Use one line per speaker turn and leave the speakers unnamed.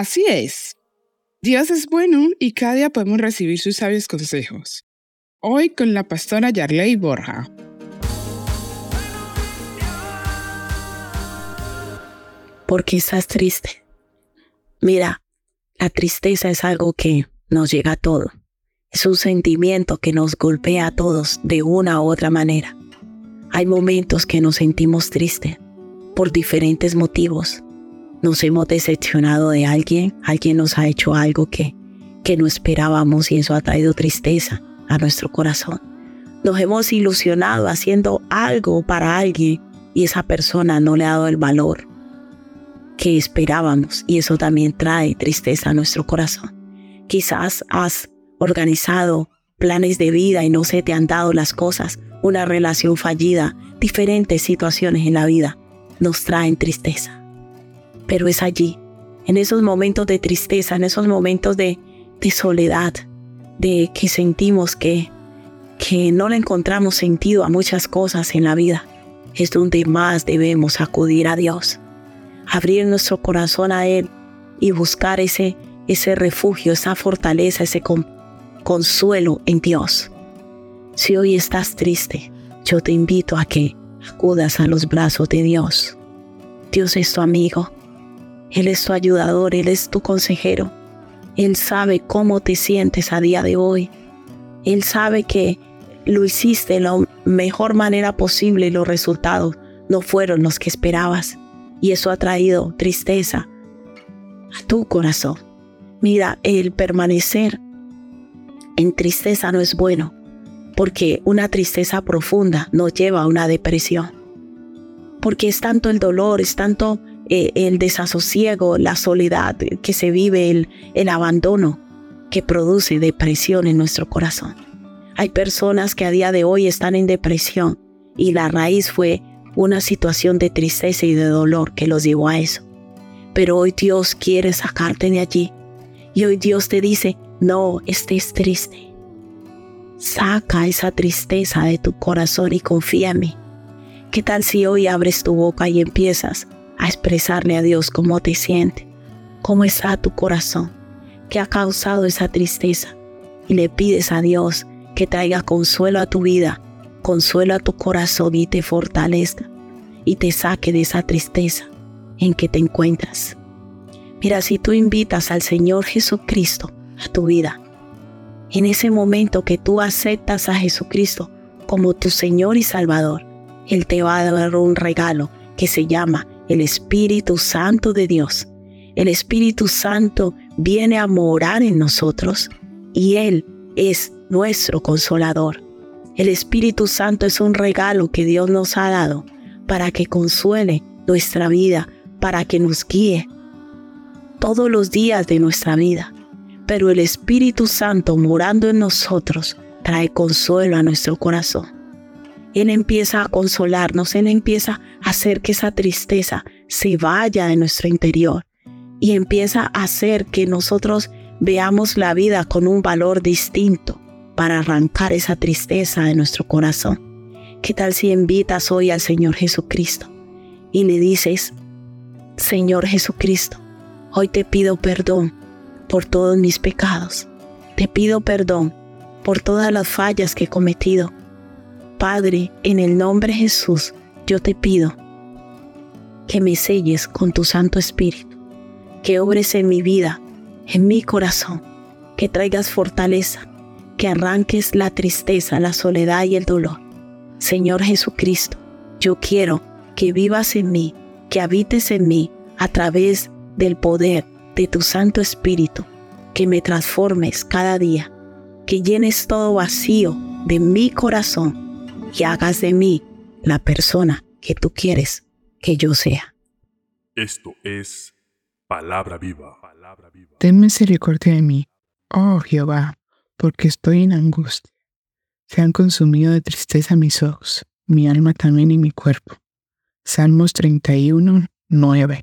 Así es. Dios es bueno y cada día podemos recibir sus sabios consejos. Hoy con la pastora Yarley Borja.
¿Por qué estás triste? Mira, la tristeza es algo que nos llega a todo. Es un sentimiento que nos golpea a todos de una u otra manera. Hay momentos que nos sentimos tristes por diferentes motivos nos hemos decepcionado de alguien, alguien nos ha hecho algo que, que no esperábamos y eso ha traído tristeza a nuestro corazón. Nos hemos ilusionado haciendo algo para alguien y esa persona no le ha dado el valor que esperábamos y eso también trae tristeza a nuestro corazón. Quizás has organizado planes de vida y no se te han dado las cosas, una relación fallida, diferentes situaciones en la vida nos traen tristeza pero es allí, en esos momentos de tristeza, en esos momentos de, soledad, de que sentimos que, que no le encontramos sentido a muchas cosas en la vida, es donde más debemos acudir a Dios, abrir nuestro corazón a Él y buscar ese, ese refugio, esa fortaleza, ese consuelo en Dios. Si hoy estás triste, yo te invito a que acudas a los brazos de Dios. Dios es tu amigo. Él es tu ayudador, Él es tu consejero. Él sabe cómo te sientes a día de hoy. Él sabe que lo hiciste de la mejor manera posible y los resultados no fueron los que esperabas. Y eso ha traído tristeza a tu corazón. Mira, el permanecer en tristeza no es bueno, porque una tristeza profunda nos lleva a una depresión. Porque es tanto el dolor, es tanto eh, el desasosiego, la soledad que se vive, el, abandono que produce depresión en nuestro corazón. Hay personas que a día de hoy están en depresión y la raíz fue una situación de tristeza y de dolor que los llevó a eso. Pero hoy Dios quiere sacarte de allí y hoy Dios te dice, no estés triste. Saca esa tristeza de tu corazón y confía en mí. ¿Qué tal si hoy abres tu boca y empiezas a expresarle a Dios cómo te sientes, cómo está tu corazón, qué ha causado esa tristeza. Y le pides a Dios que traiga consuelo a tu vida, consuelo a tu corazón y te fortalezca y te saque de esa tristeza en que te encuentras. Mira, si tú invitas al Señor Jesucristo a tu vida, en ese momento que tú aceptas a Jesucristo como tu Señor y Salvador, Él te va a dar un regalo que se llama el Espíritu Santo de Dios. El Espíritu Santo viene a morar en nosotros y Él es nuestro consolador. El Espíritu Santo es un regalo que Dios nos ha dado para que consuele nuestra vida, para que nos guíe todos los días de nuestra vida. Pero el Espíritu Santo morando en nosotros trae consuelo a nuestro corazón. Él empieza a consolarnos, Él empieza a hacer que esa tristeza se vaya de nuestro interior y empieza a hacer que nosotros veamos la vida con un valor distinto para arrancar esa tristeza de nuestro corazón. ¿Qué tal si invitas hoy al Señor Jesucristo y le dices, Señor Jesucristo, hoy te pido perdón por todos mis pecados. Te pido perdón por todas las fallas que he cometido Padre, en el nombre de Jesús, yo te pido que me selles con tu Santo Espíritu, que obres en mi vida, en mi corazón, que traigas fortaleza, que arranques la tristeza, la soledad y el dolor. Señor Jesucristo, yo quiero que vivas en mí, que habites en mí a través del poder de tu Santo Espíritu, que me transformes cada día, que llenes todo vacío de mi corazón y hagas de mí la persona que tú quieres que yo sea.
Esto es palabra viva.
Ten misericordia de mí, oh Jehová, porque estoy en angustia. Se han consumido de tristeza mis ojos, mi alma también y mi cuerpo. Salmos 31, 9.